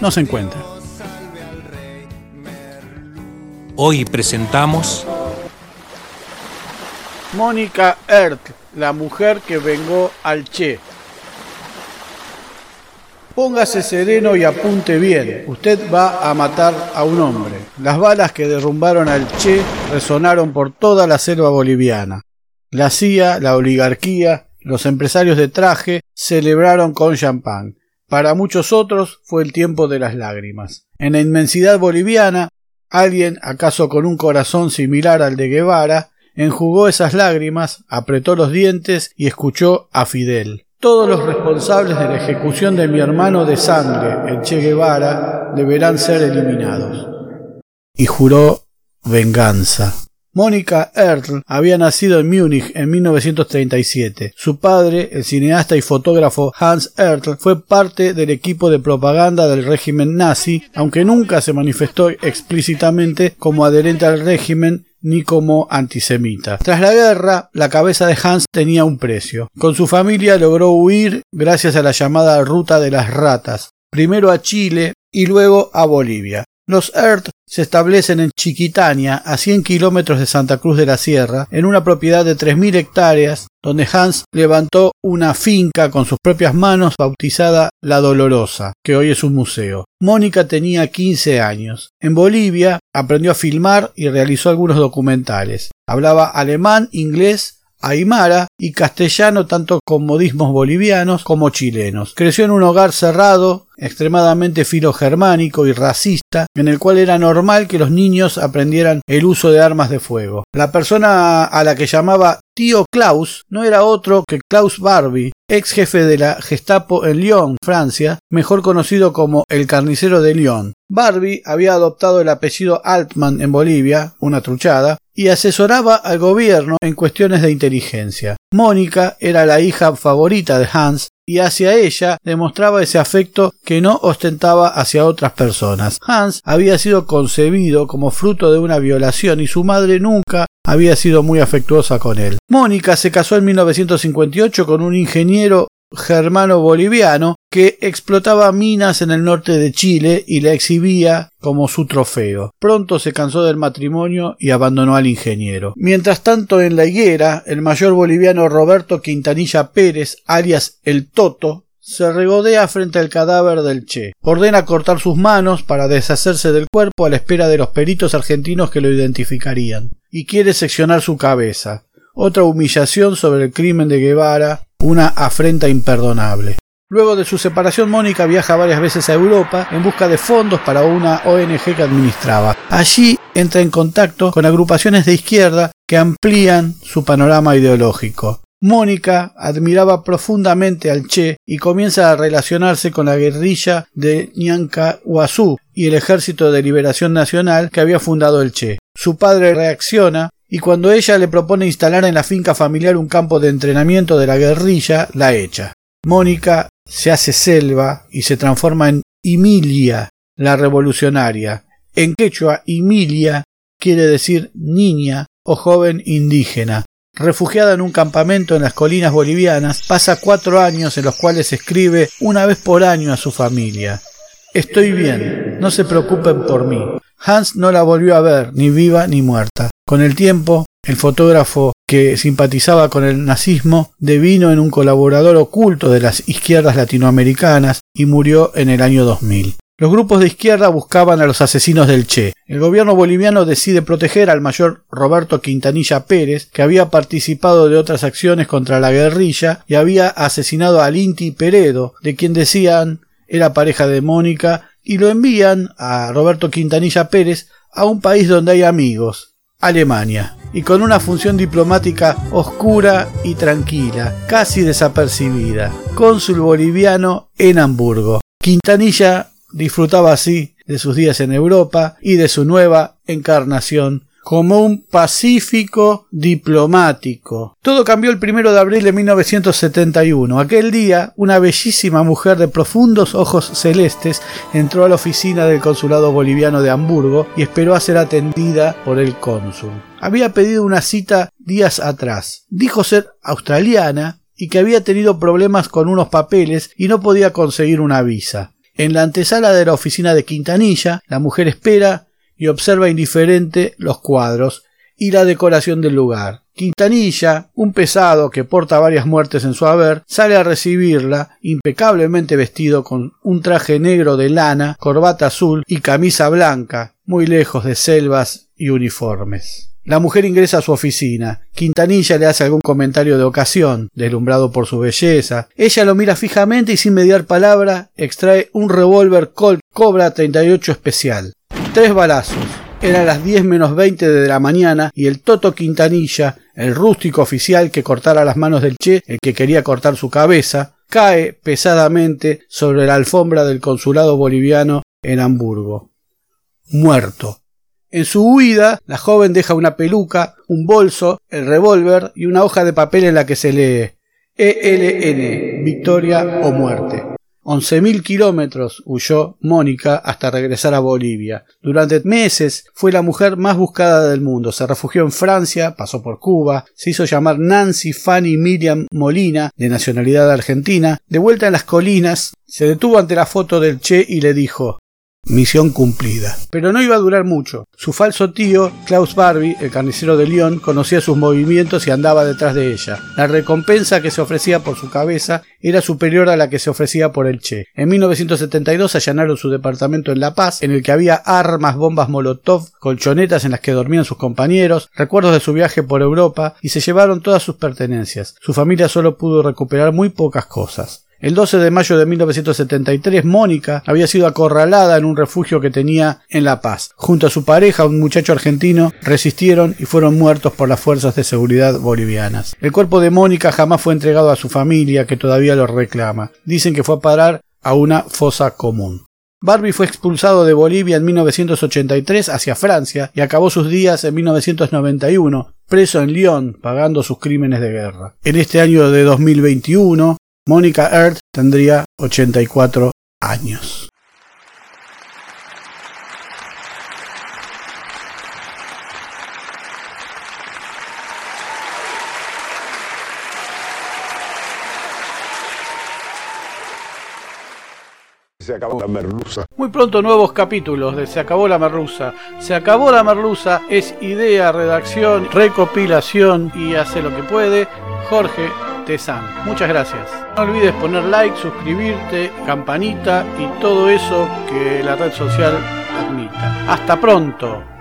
no se encuentra. Hoy presentamos Mónica Ert, la mujer que vengó al Che. Póngase sereno y apunte bien. Usted va a matar a un hombre. Las balas que derrumbaron al Che resonaron por toda la selva boliviana. La CIA, la oligarquía, los empresarios de traje celebraron con champán. Para muchos otros fue el tiempo de las lágrimas. En la inmensidad boliviana, alguien, acaso con un corazón similar al de Guevara, enjugó esas lágrimas, apretó los dientes y escuchó a Fidel. Todos los responsables de la ejecución de mi hermano de sangre, el Che Guevara, deberán ser eliminados. Y juró venganza. Mónica Ertl había nacido en Múnich en 1937. Su padre, el cineasta y fotógrafo Hans Ertl, fue parte del equipo de propaganda del régimen nazi, aunque nunca se manifestó explícitamente como adherente al régimen ni como antisemita. Tras la guerra, la cabeza de Hans tenía un precio. Con su familia logró huir gracias a la llamada Ruta de las Ratas, primero a Chile y luego a Bolivia. Los Earth se establecen en Chiquitania, a 100 kilómetros de Santa Cruz de la Sierra, en una propiedad de 3.000 hectáreas, donde Hans levantó una finca con sus propias manos bautizada La Dolorosa, que hoy es un museo. Mónica tenía 15 años. En Bolivia aprendió a filmar y realizó algunos documentales. Hablaba alemán, inglés aymara y castellano tanto con modismos bolivianos como chilenos. Creció en un hogar cerrado, extremadamente filogermánico y racista, en el cual era normal que los niños aprendieran el uso de armas de fuego. La persona a la que llamaba tío Klaus no era otro que Klaus Barbie, ex jefe de la Gestapo en Lyon, Francia, mejor conocido como el carnicero de Lyon. Barbie había adoptado el apellido Altman en Bolivia, una truchada, y asesoraba al gobierno en cuestiones de inteligencia. Mónica era la hija favorita de Hans y hacia ella demostraba ese afecto que no ostentaba hacia otras personas. Hans había sido concebido como fruto de una violación y su madre nunca había sido muy afectuosa con él. Mónica se casó en 1958 con un ingeniero germano boliviano que explotaba minas en el norte de Chile y la exhibía como su trofeo. Pronto se cansó del matrimonio y abandonó al ingeniero. Mientras tanto, en la higuera, el mayor boliviano Roberto Quintanilla Pérez, alias el Toto, se regodea frente al cadáver del Che. Ordena cortar sus manos para deshacerse del cuerpo a la espera de los peritos argentinos que lo identificarían. Y quiere seccionar su cabeza. Otra humillación sobre el crimen de Guevara, una afrenta imperdonable. Luego de su separación, Mónica viaja varias veces a Europa en busca de fondos para una ONG que administraba. Allí entra en contacto con agrupaciones de izquierda que amplían su panorama ideológico. Mónica admiraba profundamente al Che y comienza a relacionarse con la guerrilla de Huazú y el Ejército de Liberación Nacional que había fundado el Che. Su padre reacciona y cuando ella le propone instalar en la finca familiar un campo de entrenamiento de la guerrilla, la echa. Mónica se hace selva y se transforma en Emilia, la revolucionaria. En quechua, Emilia quiere decir niña o joven indígena, Refugiada en un campamento en las colinas bolivianas, pasa cuatro años en los cuales escribe una vez por año a su familia. Estoy bien, no se preocupen por mí. Hans no la volvió a ver, ni viva ni muerta. Con el tiempo, el fotógrafo que simpatizaba con el nazismo devino en un colaborador oculto de las izquierdas latinoamericanas y murió en el año 2000. Los grupos de izquierda buscaban a los asesinos del Che. El gobierno boliviano decide proteger al mayor Roberto Quintanilla Pérez, que había participado de otras acciones contra la guerrilla y había asesinado al Inti Peredo, de quien decían era pareja de Mónica, y lo envían a Roberto Quintanilla Pérez a un país donde hay amigos, Alemania, y con una función diplomática oscura y tranquila, casi desapercibida, cónsul boliviano en Hamburgo. Quintanilla disfrutaba así de sus días en Europa y de su nueva encarnación como un pacífico diplomático. Todo cambió el primero de abril de 1971. Aquel día, una bellísima mujer de profundos ojos celestes entró a la oficina del consulado boliviano de Hamburgo y esperó a ser atendida por el cónsul. Había pedido una cita días atrás. Dijo ser australiana y que había tenido problemas con unos papeles y no podía conseguir una visa. En la antesala de la oficina de Quintanilla, la mujer espera y observa indiferente los cuadros y la decoración del lugar. Quintanilla, un pesado que porta varias muertes en su haber, sale a recibirla, impecablemente vestido con un traje negro de lana, corbata azul y camisa blanca, muy lejos de selvas y uniformes. La mujer ingresa a su oficina. Quintanilla le hace algún comentario de ocasión, deslumbrado por su belleza. Ella lo mira fijamente y sin mediar palabra extrae un revólver Colt Cobra 38 especial. Tres balazos. Eran las 10 menos 20 de la mañana y el Toto Quintanilla, el rústico oficial que cortara las manos del Che, el que quería cortar su cabeza, cae pesadamente sobre la alfombra del consulado boliviano en Hamburgo. Muerto. En su huida, la joven deja una peluca, un bolso, el revólver y una hoja de papel en la que se lee ELN, victoria o muerte. Once mil kilómetros huyó Mónica hasta regresar a Bolivia. Durante meses fue la mujer más buscada del mundo. Se refugió en Francia, pasó por Cuba, se hizo llamar Nancy Fanny Miriam Molina, de nacionalidad argentina. De vuelta en las colinas, se detuvo ante la foto del Che y le dijo Misión cumplida. Pero no iba a durar mucho. Su falso tío, Klaus Barbie, el carnicero de Lyon, conocía sus movimientos y andaba detrás de ella. La recompensa que se ofrecía por su cabeza era superior a la que se ofrecía por el Che. En 1972 allanaron su departamento en La Paz, en el que había armas, bombas molotov, colchonetas en las que dormían sus compañeros, recuerdos de su viaje por Europa, y se llevaron todas sus pertenencias. Su familia solo pudo recuperar muy pocas cosas. El 12 de mayo de 1973, Mónica había sido acorralada en un refugio que tenía en La Paz. Junto a su pareja, un muchacho argentino, resistieron y fueron muertos por las fuerzas de seguridad bolivianas. El cuerpo de Mónica jamás fue entregado a su familia, que todavía lo reclama. Dicen que fue a parar a una fosa común. Barbie fue expulsado de Bolivia en 1983 hacia Francia y acabó sus días en 1991 preso en Lyon pagando sus crímenes de guerra. En este año de 2021 Mónica Earth tendría 84 años. Se acabó la merluza. Muy pronto nuevos capítulos de Se acabó la merluza. Se acabó la merluza es idea, redacción, recopilación y hace lo que puede Jorge Muchas gracias. No olvides poner like, suscribirte, campanita y todo eso que la red social admita. Hasta pronto.